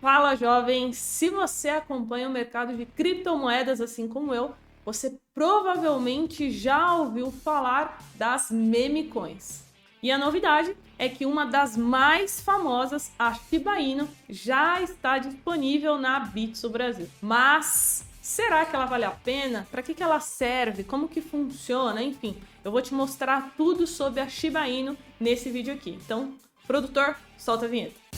Fala jovem, se você acompanha o mercado de criptomoedas assim como eu, você provavelmente já ouviu falar das meme coins. E a novidade é que uma das mais famosas, a Shiba Inu, já está disponível na Bitso Brasil. Mas será que ela vale a pena? Para que, que ela serve? Como que funciona? Enfim, eu vou te mostrar tudo sobre a Shiba Inu nesse vídeo aqui. Então, produtor, solta a vinheta.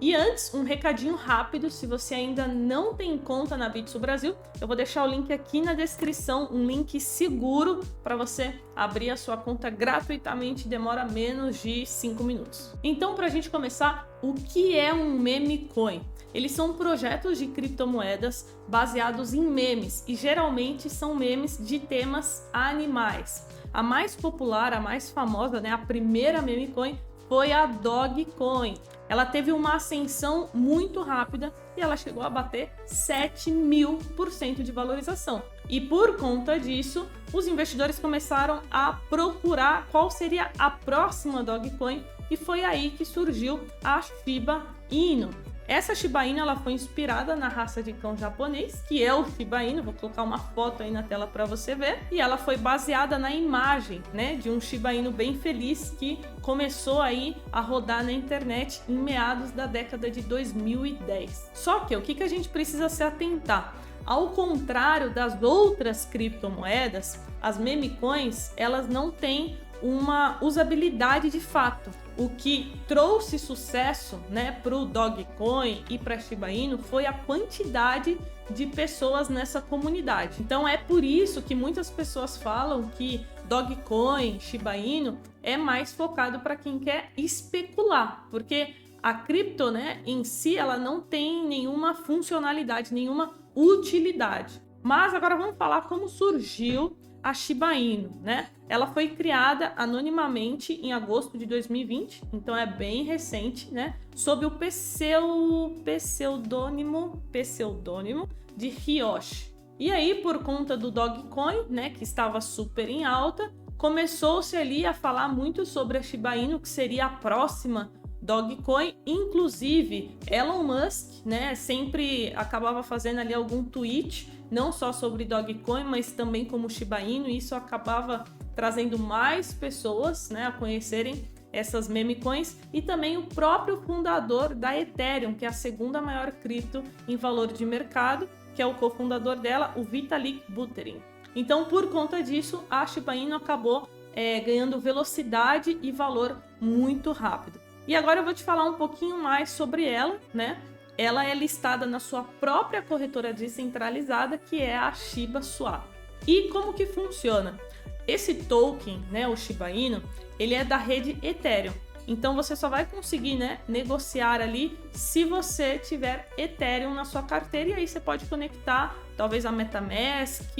E antes, um recadinho rápido, se você ainda não tem conta na Bitso Brasil, eu vou deixar o link aqui na descrição, um link seguro para você abrir a sua conta gratuitamente, demora menos de 5 minutos. Então, para a gente começar, o que é um meme coin? Eles são projetos de criptomoedas baseados em memes e geralmente são memes de temas animais. A mais popular, a mais famosa, né, a primeira meme coin foi a Dogecoin. Ela teve uma ascensão muito rápida e ela chegou a bater 7 mil por cento de valorização. E por conta disso, os investidores começaram a procurar qual seria a próxima Dogecoin e foi aí que surgiu a Shiba Inu. Essa Shiba Inu ela foi inspirada na raça de cão japonês, que é o Shiba Inu. Vou colocar uma foto aí na tela para você ver. E ela foi baseada na imagem, né, de um Shiba Inu bem feliz que começou aí a rodar na internet em meados da década de 2010. Só que o que, que a gente precisa se atentar? Ao contrário das outras criptomoedas, as meme coins, elas não têm uma usabilidade de fato. O que trouxe sucesso né, para o Dogecoin e para Shiba Inu foi a quantidade de pessoas nessa comunidade. Então é por isso que muitas pessoas falam que Dogecoin, Shiba Inu é mais focado para quem quer especular, porque a cripto, né, em si, ela não tem nenhuma funcionalidade, nenhuma utilidade. Mas agora vamos falar como surgiu a Shiba Inu, né? Ela foi criada anonimamente em agosto de 2020, então é bem recente, né? Sob o pseu... pseudônimo, pseudônimo de Ryoshi. E aí, por conta do Dogecoin, né, que estava super em alta, começou-se ali a falar muito sobre a Shiba Inu, que seria a próxima Dogecoin, inclusive Elon Musk, né, sempre acabava fazendo ali algum tweet, não só sobre Dogecoin, mas também como Shiba Inu, e isso acabava trazendo mais pessoas, né, a conhecerem essas meme coins e também o próprio fundador da Ethereum, que é a segunda maior cripto em valor de mercado, que é o cofundador dela, o Vitalik Buterin. Então, por conta disso, a Shiba Inu acabou é, ganhando velocidade e valor muito rápido. E agora eu vou te falar um pouquinho mais sobre ela, né? Ela é listada na sua própria corretora descentralizada, que é a Shiba Swap. E como que funciona? Esse token, né, o Shiba Inu, ele é da rede Ethereum. Então você só vai conseguir, né, negociar ali se você tiver Ethereum na sua carteira e aí você pode conectar talvez a MetaMask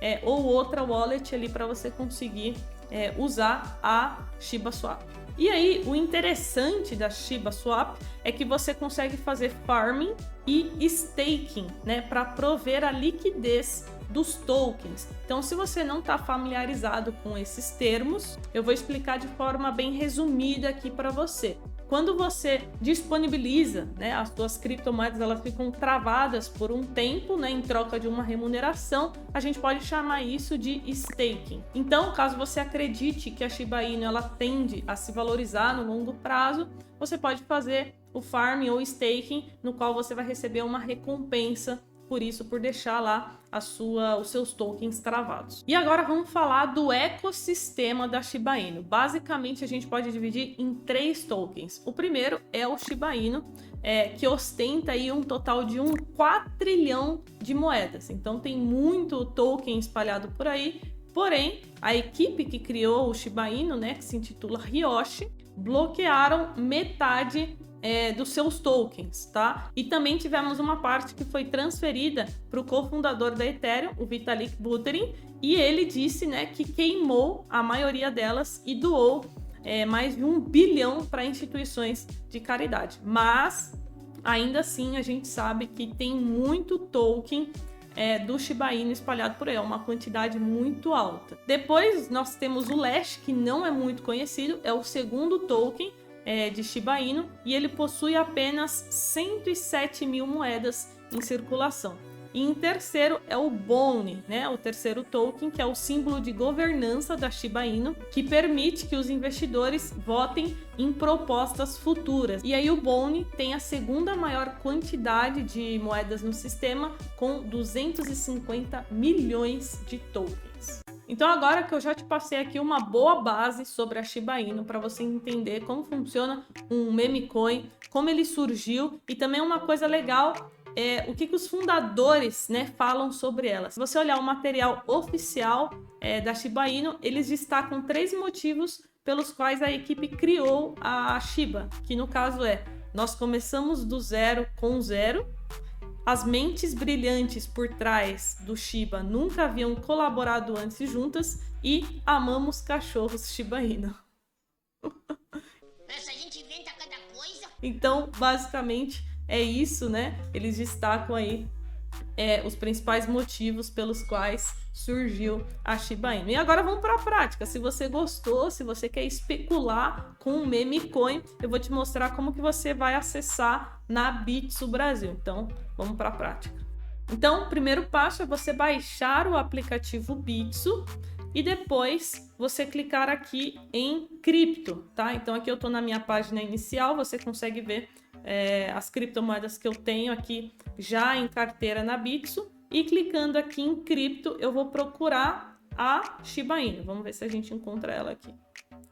é, ou outra wallet ali para você conseguir é, usar a Shiba Swap. E aí, o interessante da Shiba Swap é que você consegue fazer farming e staking, né, para prover a liquidez dos tokens. Então, se você não está familiarizado com esses termos, eu vou explicar de forma bem resumida aqui para você. Quando você disponibiliza, né, as suas criptomoedas, elas ficam travadas por um tempo, né, em troca de uma remuneração, a gente pode chamar isso de staking. Então, caso você acredite que a Shiba Inu ela tende a se valorizar no longo prazo, você pode fazer o farm ou staking, no qual você vai receber uma recompensa por isso, por deixar lá a sua, os seus tokens travados. E agora vamos falar do ecossistema da Shiba Inu. Basicamente, a gente pode dividir em três tokens. O primeiro é o Shiba Inu, é, que ostenta aí um total de um quatrilhão de moedas. Então tem muito token espalhado por aí. Porém, a equipe que criou o Shiba Inu, né, que se intitula Ryoshi, bloquearam metade é, dos seus tokens, tá? E também tivemos uma parte que foi transferida para o cofundador da Ethereum, o Vitalik Buterin, e ele disse, né, que queimou a maioria delas e doou é, mais de um bilhão para instituições de caridade. Mas ainda assim a gente sabe que tem muito token é, do Shiba Inu espalhado por aí, é uma quantidade muito alta. Depois nós temos o Lash, que não é muito conhecido, é o segundo token é, de Shiba Inu e ele possui apenas 107 mil moedas em circulação. E em terceiro é o Bone, né? O terceiro token, que é o símbolo de governança da Shiba Inu, que permite que os investidores votem em propostas futuras. E aí o Bone tem a segunda maior quantidade de moedas no sistema, com 250 milhões de tokens. Então agora que eu já te passei aqui uma boa base sobre a Shiba Inu para você entender como funciona um meme coin, como ele surgiu e também uma coisa legal é, o que, que, os fundadores né, falam sobre ela. Se você olhar o material oficial é, da Shiba Inu, eles destacam três motivos pelos quais a equipe criou a Shiba, que no caso é nós começamos do zero com zero, as mentes brilhantes por trás do Shiba nunca haviam colaborado antes juntas e amamos cachorros Shiba Inu. Essa gente inventa cada coisa. Então, basicamente, é isso, né? Eles destacam aí é, os principais motivos pelos quais surgiu a Shiba Inu. E agora vamos para a prática. Se você gostou, se você quer especular com o meme coin, eu vou te mostrar como que você vai acessar na Bitso Brasil. Então, vamos para a prática. Então, o primeiro passo é você baixar o aplicativo Bitso e depois você clicar aqui em cripto, tá? Então aqui eu estou na minha página inicial, você consegue ver é, as criptomoedas que eu tenho aqui já em carteira na Bitso. E clicando aqui em cripto, eu vou procurar a Shiba Inu. Vamos ver se a gente encontra ela aqui.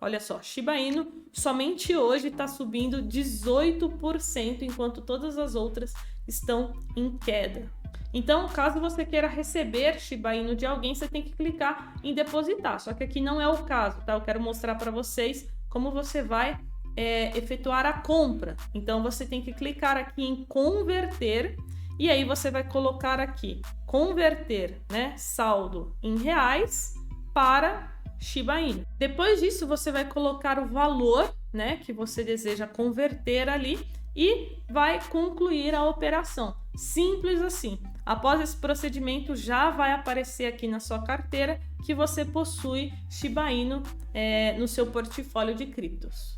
Olha só, Shiba Inu somente hoje está subindo 18%, enquanto todas as outras estão em queda. Então, caso você queira receber Shiba Inu de alguém, você tem que clicar em depositar. Só que aqui não é o caso, tá? Eu quero mostrar para vocês como você vai é, efetuar a compra. Então você tem que clicar aqui em converter e aí você vai colocar aqui converter, né, saldo em reais para Shiba Inu. Depois disso você vai colocar o valor, né, que você deseja converter ali e vai concluir a operação. Simples assim. Após esse procedimento, já vai aparecer aqui na sua carteira que você possui Shiba Inu é, no seu portfólio de criptos.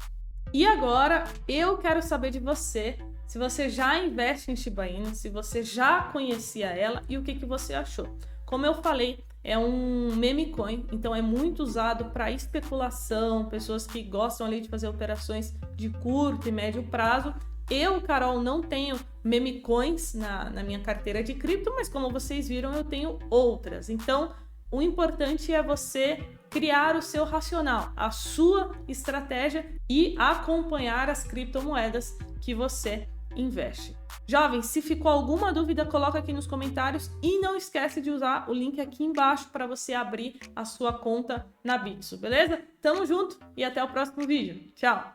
E agora eu quero saber de você se você já investe em Shiba Inu, se você já conhecia ela e o que, que você achou. Como eu falei, é um meme coin, então é muito usado para especulação, pessoas que gostam ali de fazer operações de curto e médio prazo. Eu, Carol, não tenho meme coins na, na minha carteira de cripto, mas como vocês viram, eu tenho outras. Então, o importante é você criar o seu racional, a sua estratégia e acompanhar as criptomoedas que você investe. Jovem, se ficou alguma dúvida, coloca aqui nos comentários e não esquece de usar o link aqui embaixo para você abrir a sua conta na Bitso, beleza? Tamo junto e até o próximo vídeo. Tchau!